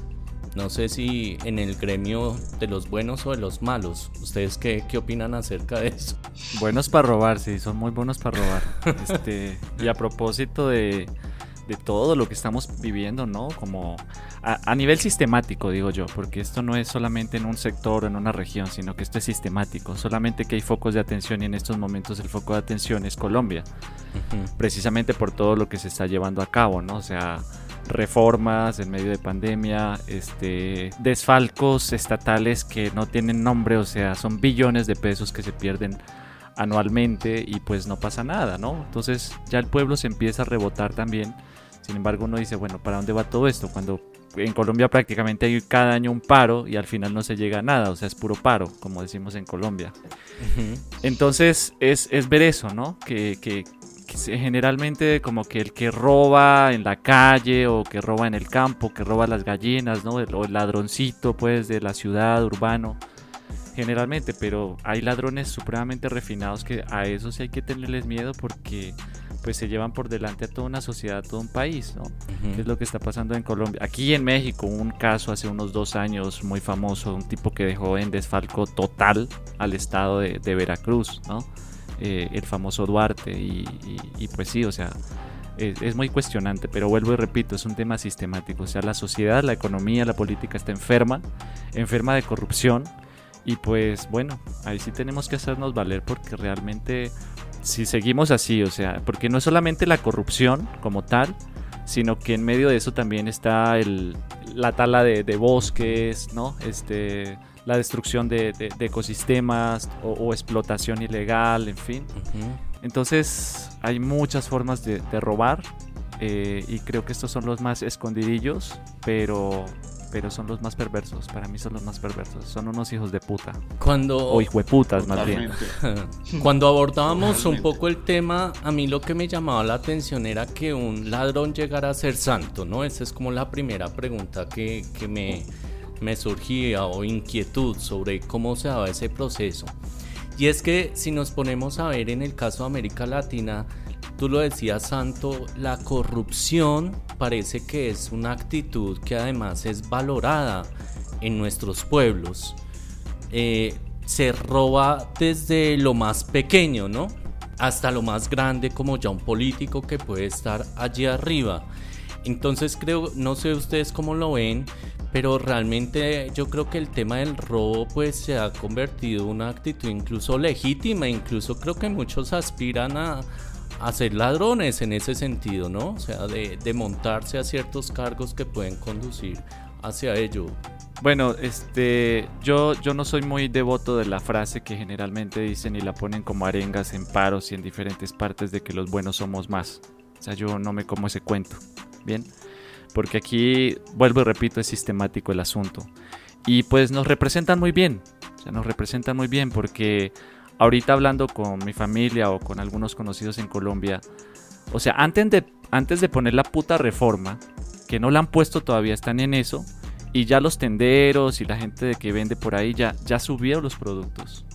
[SPEAKER 5] No sé si en el gremio de los buenos o de los malos. ¿Ustedes qué, qué opinan acerca de eso?
[SPEAKER 2] Buenos para robar, sí, son muy buenos para robar. Este, y a propósito de, de todo lo que estamos viviendo, ¿no? Como a, a nivel sistemático, digo yo, porque esto no es solamente en un sector o en una región, sino que esto es sistemático. Solamente que hay focos de atención y en estos momentos el foco de atención es Colombia, precisamente por todo lo que se está llevando a cabo, ¿no? O sea, reformas en medio de pandemia, este, desfalcos estatales que no tienen nombre, o sea, son billones de pesos que se pierden anualmente y pues no pasa nada, ¿no? Entonces ya el pueblo se empieza a rebotar también. Sin embargo, uno dice, bueno, ¿para dónde va todo esto? Cuando en Colombia prácticamente hay cada año un paro y al final no se llega a nada, o sea, es puro paro, como decimos en Colombia. Entonces es, es ver eso, ¿no? Que, generalmente como que el que roba en la calle o que roba en el campo, que roba las gallinas, ¿no? El- o el ladroncito pues de la ciudad, urbano, generalmente, pero hay ladrones supremamente refinados que a esos sí hay que tenerles miedo porque pues se llevan por delante a toda una sociedad, a todo un país, ¿no? ¿Qué es lo que está pasando en Colombia? Aquí en México, un caso hace unos dos años muy famoso, un tipo que dejó en desfalco total al estado de, de Veracruz, ¿no? Eh, el famoso Duarte, y, y- pues sí, o sea, es, es muy cuestionante, pero vuelvo y repito, es un tema sistemático, o sea, la sociedad, la economía, la política está enferma, enferma de corrupción, y pues bueno, ahí sí tenemos que hacernos valer porque realmente si seguimos así, o sea, porque no es solamente la corrupción como tal, sino que en medio de eso también está el, la tala de, de bosques, ¿no? Este, la destrucción de, de- de ecosistemas o, o explotación ilegal, en fin. Entonces hay muchas formas de, de robar eh, y creo que estos son los más escondidillos, pero, pero son los más perversos. Para mí son los más perversos. Son unos hijos de puta.
[SPEAKER 5] Cuando,
[SPEAKER 2] O hijueputas más bien.
[SPEAKER 5] Cuando abordábamos un poco el tema, a mí lo que me llamaba la atención era que un ladrón llegara a ser santo, ¿no? Esa es como la primera pregunta que, que me, me surgía o inquietud sobre cómo se daba ese proceso. Y es que si nos ponemos a ver en el caso de América Latina, tú lo decías, Santo, la corrupción parece que es una actitud que además es valorada en nuestros pueblos eh, se roba desde lo más pequeño, ¿no? Hasta lo más grande, como ya un político que puede estar allí arriba. Entonces creo, no sé ustedes cómo lo ven, pero realmente yo creo que el tema del robo pues se ha convertido en una actitud incluso legítima, incluso creo que muchos aspiran a, a ser ladrones en ese sentido, ¿no? O sea, de, de montarse a ciertos cargos que pueden conducir hacia ello.
[SPEAKER 2] Bueno, este, yo, yo no soy muy devoto de la frase que generalmente dicen y la ponen como arengas en paros y en diferentes partes de que los buenos somos más. O sea, yo no me como ese cuento, ¿bien? Porque aquí, vuelvo y repito, es sistemático el asunto. Y pues nos representan muy bien, o sea, nos representan muy bien porque ahorita hablando con mi familia o con algunos conocidos en Colombia, o sea, antes de, antes de poner la puta reforma, que no la han puesto todavía, están en eso, y ya los tenderos y la gente de que vende por ahí ya, ya subieron los productos.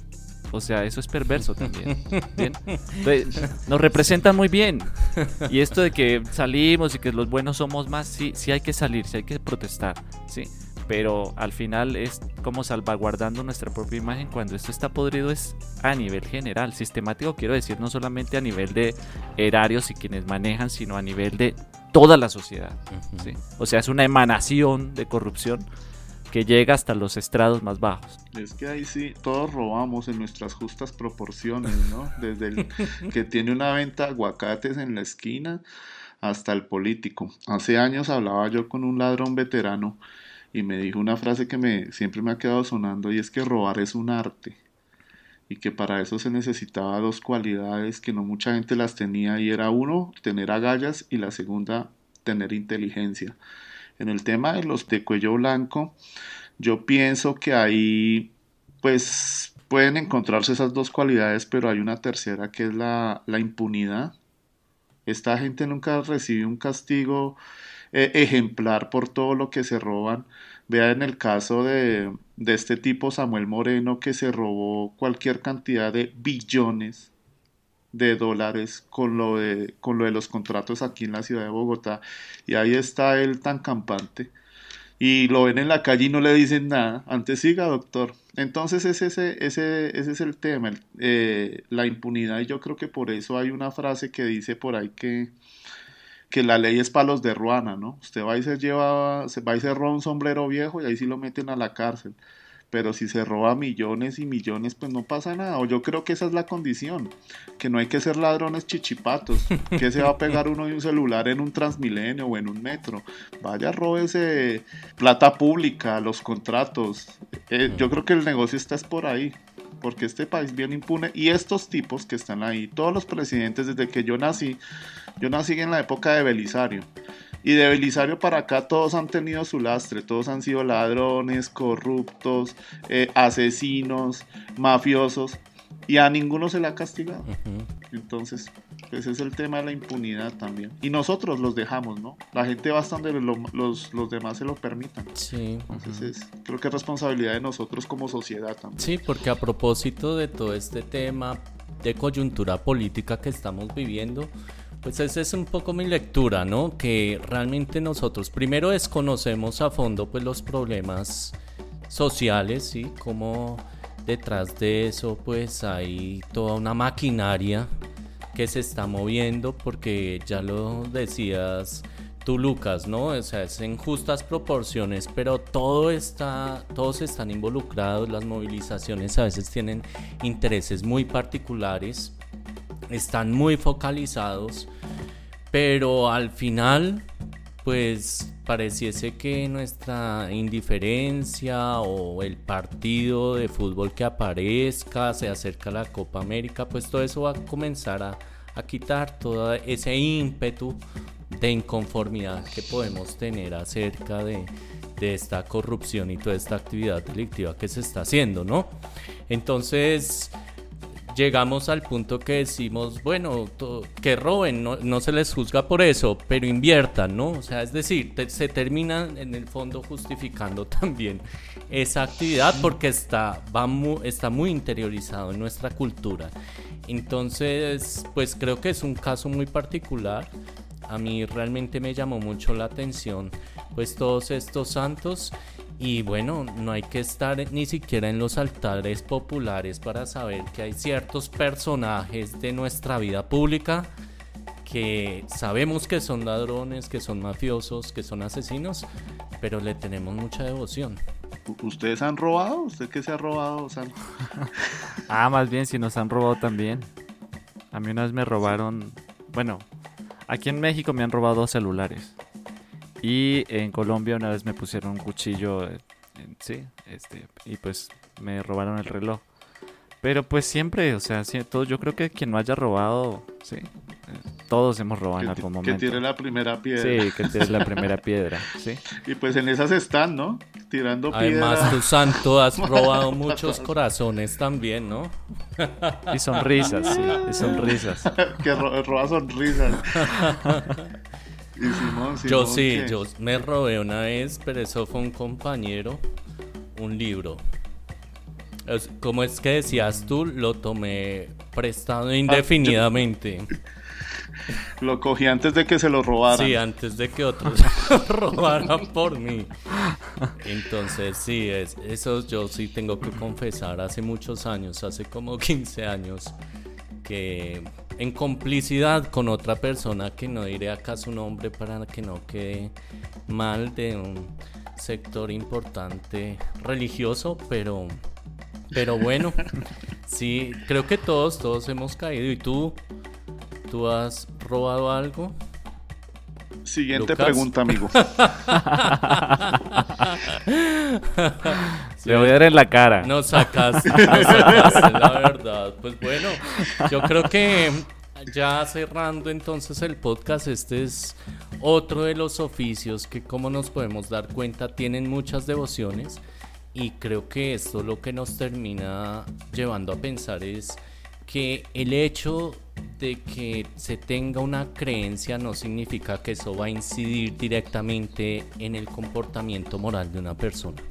[SPEAKER 2] O sea, eso es perverso también. ¿bien? Entonces, nos representan muy bien. Y esto de que salimos y que los buenos somos más, sí, sí hay que salir, sí hay que protestar, sí. Pero al final es como salvaguardando nuestra propia imagen cuando esto está podrido es a nivel general, sistemático quiero decir, no solamente a nivel de erarios y quienes manejan, sino a nivel de toda la sociedad. ¿sí? O sea, es una emanación de corrupción que llega hasta los estrados más bajos.
[SPEAKER 6] Es que ahí sí, todos robamos en nuestras justas proporciones, ¿no? Desde el que tiene una venta de aguacates en la esquina hasta el político. Hace años hablaba yo con un ladrón veterano y me dijo una frase que me siempre me ha quedado sonando y es que robar es un arte y que para eso se necesitaba dos cualidades que no mucha gente las tenía y era uno, tener agallas y la segunda, tener inteligencia. En el tema de los de cuello blanco, yo pienso que ahí pues pueden encontrarse esas dos cualidades, pero hay una tercera que es la, la impunidad. Esta gente nunca recibe un castigo eh, ejemplar por todo lo que se roban. Vea en el caso de, de este tipo Samuel Moreno que se robó cualquier cantidad de billones de dólares con lo de, con lo de los contratos aquí en la ciudad de Bogotá. Y ahí está él tan campante. Y lo ven en la calle y no le dicen nada. Antes siga, doctor. Entonces ese, ese, ese, ese es el tema, eh, la impunidad. Y yo creo que por eso hay una frase que dice por ahí que, que la ley es para los de Ruana, ¿no? Usted va y se lleva, se va y se roba un sombrero viejo y ahí sí lo meten a la cárcel. Pero si se roba millones y millones, pues no pasa nada. O yo creo que esa es la condición. Que no hay que ser ladrones chichipatos. Que se va a pegar uno de un celular en un transmilenio o en un metro. Vaya, róbese plata pública, los contratos. Eh, yo creo que el negocio está es por ahí. Porque este país bien impune. Y estos tipos que están ahí, todos los presidentes desde que yo nací, yo nací en la época de Belisario. Y de Belisario para acá todos han tenido su lastre, todos han sido ladrones, corruptos, eh, asesinos, mafiosos, y a ninguno se le ha castigado. Entonces, ese es el tema de la impunidad también. Y nosotros los dejamos, ¿no? La gente va hasta donde lo- los, los demás se lo permitan.
[SPEAKER 5] Sí.
[SPEAKER 6] Entonces, es, creo que es responsabilidad de nosotros como sociedad también.
[SPEAKER 5] Sí, porque a propósito de todo este tema de coyuntura política que estamos viviendo, pues esa es un poco mi lectura, ¿no? Que realmente nosotros primero desconocemos a fondo pues los problemas sociales, ¿sí? Como detrás de eso pues hay toda una maquinaria que se está moviendo porque ya lo decías tú Lucas, ¿no? O sea, es en justas proporciones, pero todo está, todos están involucrados, las movilizaciones a veces tienen intereses muy particulares, están muy focalizados, pero al final, pues pareciese que nuestra indiferencia o el partido de fútbol que aparezca, se acerca a la Copa América, pues todo eso va a comenzar a, a quitar todo ese ímpetu de inconformidad que podemos tener acerca de, de esta corrupción y toda esta actividad delictiva que se está haciendo, ¿no? Entonces llegamos al punto que decimos, bueno, que roben, no, no se les juzga por eso, pero inviertan, ¿no? O sea, es decir, te- se termina en el fondo justificando también esa actividad porque está, va mu- está muy interiorizado en nuestra cultura. Entonces, pues creo que es un caso muy particular. A mí realmente me llamó mucho la atención, pues todos estos santos. Y bueno, no hay que estar ni siquiera en los altares populares para saber que hay ciertos personajes de nuestra vida pública que sabemos que son ladrones, que son mafiosos, que son asesinos, pero le tenemos mucha devoción.
[SPEAKER 6] ¿Ustedes han robado? ¿Usted qué se ha robado, Santo?
[SPEAKER 2] Ah, más bien si nos han robado también. A mí una vez me robaron, bueno, aquí en México me han robado dos celulares. Y en Colombia una vez me pusieron un cuchillo, eh, en- sí, este, y pues me robaron el reloj. Pero pues siempre, o sea, todo, yo creo que quien no haya robado, sí, eh, todos hemos robado en
[SPEAKER 6] Que,
[SPEAKER 2] algún
[SPEAKER 6] ti- que
[SPEAKER 2] momento.
[SPEAKER 6] tire la primera piedra.
[SPEAKER 2] Sí, que tires la primera piedra, sí.
[SPEAKER 6] Y pues en esas están, ¿no? Tirando
[SPEAKER 5] Además,
[SPEAKER 6] piedra.
[SPEAKER 5] tu santo has robado muchos corazones también, ¿no?
[SPEAKER 2] Y sonrisas, sí, y sonrisas.
[SPEAKER 6] que ro- roba sonrisas. y Simón,
[SPEAKER 5] Yo sí,
[SPEAKER 6] ¿qué?
[SPEAKER 5] yo me robé una vez, pero eso fue un compañero, un libro. Es- Como es que decías tú, lo tomé prestado indefinidamente.
[SPEAKER 6] Lo cogí antes de que se lo robaran.
[SPEAKER 5] Sí, antes de que otros lo robaran por mí. Entonces, sí, es, eso yo sí tengo que confesar, hace muchos años, hace como 15 años, que en complicidad con otra persona, que no diré acá su nombre para que no quede mal de un sector importante religioso, pero, pero bueno, sí, creo que todos, todos hemos caído. ¿Y tú? ¿Tú has robado algo?
[SPEAKER 6] Siguiente
[SPEAKER 5] Lucas.
[SPEAKER 6] pregunta, amigo.
[SPEAKER 2] Le voy a dar en la cara.
[SPEAKER 5] No sacaste, no sacaste, la verdad. Pues bueno, yo creo que ya cerrando entonces el podcast, este es otro de los oficios que como nos podemos dar cuenta tienen muchas devociones y creo que esto lo que nos termina llevando a pensar es que el hecho de que se tenga una creencia no significa que eso va a incidir directamente en el comportamiento moral de una persona.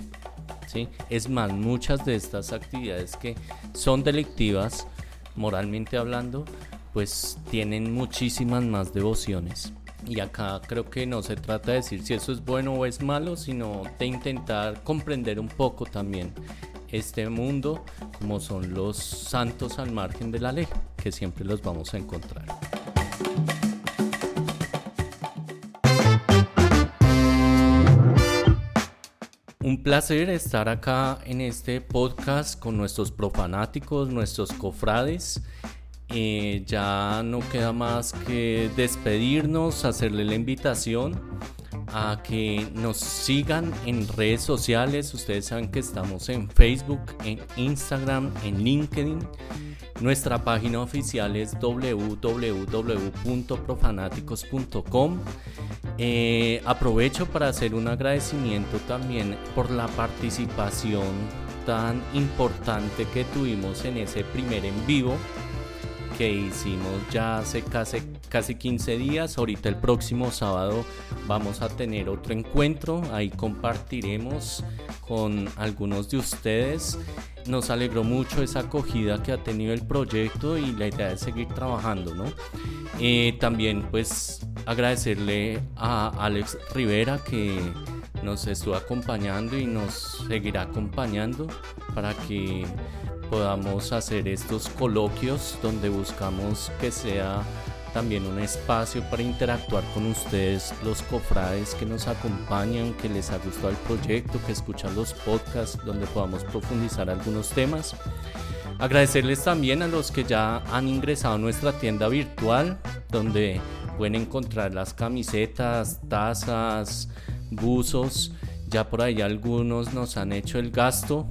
[SPEAKER 5] ¿sí? Es más, muchas de estas actividades que son delictivas, moralmente hablando, pues tienen muchísimas más devociones. Y acá creo que no se trata de decir si eso es bueno o es malo, sino de intentar comprender un poco también este mundo como son los santos al margen de la ley, que siempre los vamos a encontrar. Un placer estar acá en este podcast con nuestros profanáticos, nuestros cofrades. Eh, ya no queda más que despedirnos, hacerle la invitación a que nos sigan en redes sociales. Ustedes saben que estamos en Facebook, en Instagram, en LinkedIn. Nuestra página oficial es www.profanáticos.com. Eh, aprovecho para hacer un agradecimiento también por la participación tan importante que tuvimos en ese primer en vivo que hicimos ya hace casi, casi 15 días. Ahorita el próximo sábado vamos a tener otro encuentro. Ahí compartiremos con algunos de ustedes. Nos alegró mucho esa acogida que ha tenido el proyecto y la idea de seguir trabajando, ¿no? Eh, también pues agradecerle a Alex Rivera que nos estuvo acompañando y nos seguirá acompañando para que podamos hacer estos coloquios donde buscamos que sea también un espacio para interactuar con ustedes, los cofrades que nos acompañan, que les ha gustado el proyecto, que escuchan los podcasts donde podamos profundizar algunos temas. Agradecerles también a los que ya han ingresado a nuestra tienda virtual, donde pueden encontrar las camisetas, tazas, buzos. Ya por ahí algunos nos han hecho el gasto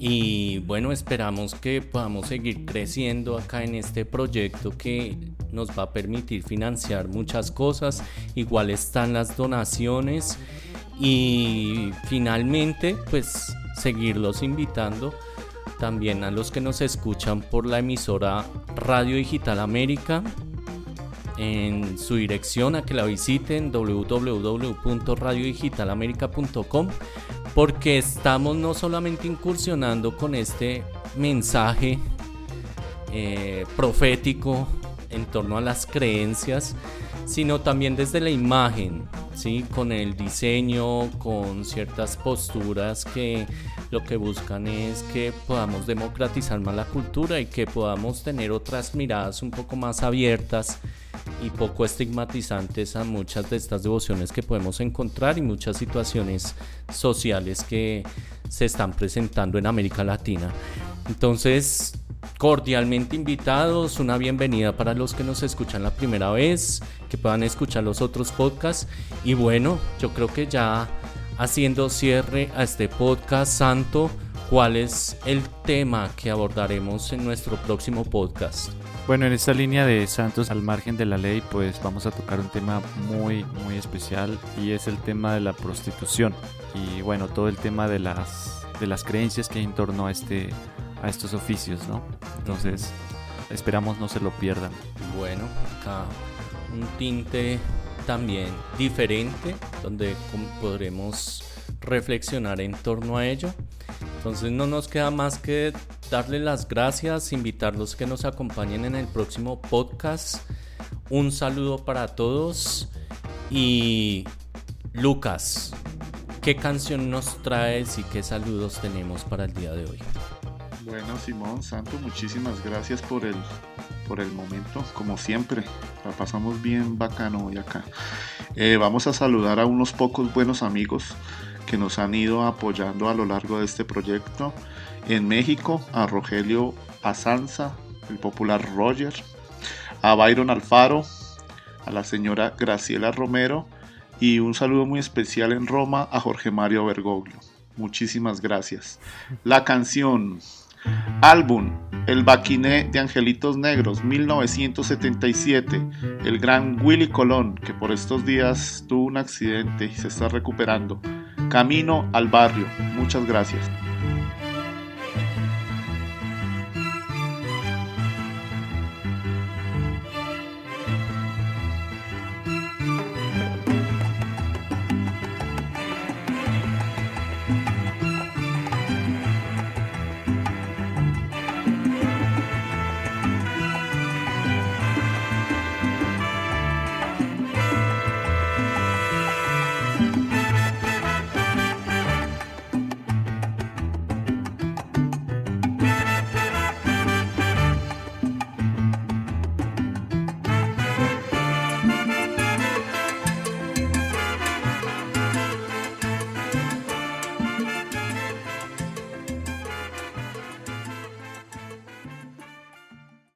[SPEAKER 5] y bueno, esperamos que podamos seguir creciendo acá en este proyecto que nos va a permitir financiar muchas cosas. Igual están las donaciones y finalmente pues seguirlos invitando también a los que nos escuchan por la emisora Radio Digital América en su dirección a que la visiten www.radiodigitalamerica.com porque estamos no solamente incursionando con este mensaje eh, profético en torno a las creencias, sino también desde la imagen, ¿sí? con el diseño, con ciertas posturas que lo que buscan es que podamos democratizar más la cultura y que podamos tener otras miradas un poco más abiertas y poco estigmatizantes a muchas de estas devociones que podemos encontrar y muchas situaciones sociales que se están presentando en América Latina. Entonces, cordialmente invitados, una bienvenida para los que nos escuchan la primera vez, que puedan escuchar los otros podcasts y bueno, yo creo que ya haciendo cierre a este podcast santo, ¿cuál es el tema que abordaremos en nuestro próximo podcast?
[SPEAKER 2] Bueno, en esta línea de Santos al margen de la ley, pues vamos a tocar un tema muy, muy especial y es el tema de la prostitución y bueno, todo el tema de las, de las creencias que hay en torno a, este, a estos oficios, ¿no? Entonces, esperamos no se lo pierdan.
[SPEAKER 5] Bueno, acá un tinte también diferente donde podremos reflexionar en torno a ello. Entonces no nos queda más que darle las gracias, invitarlos que nos acompañen en el próximo podcast. Un saludo para todos y Lucas, ¿qué canción nos traes y qué saludos tenemos para el día de hoy?
[SPEAKER 6] Bueno, Simón Santo, muchísimas gracias por el, por el momento, como siempre. La pasamos bien bacano hoy acá. Eh, vamos a saludar a unos pocos buenos amigos que nos han ido apoyando a lo largo de este proyecto. En México, a Rogelio Azanza, el popular Roger, a Byron Alfaro, a la señora Graciela Romero y un saludo muy especial en Roma a Jorge Mario Bergoglio. Muchísimas gracias. La canción, álbum, El Baquiné de Angelitos Negros, 1977. El gran Willy Colón, que por estos días tuvo un accidente y se está recuperando. Camino al barrio. Muchas gracias.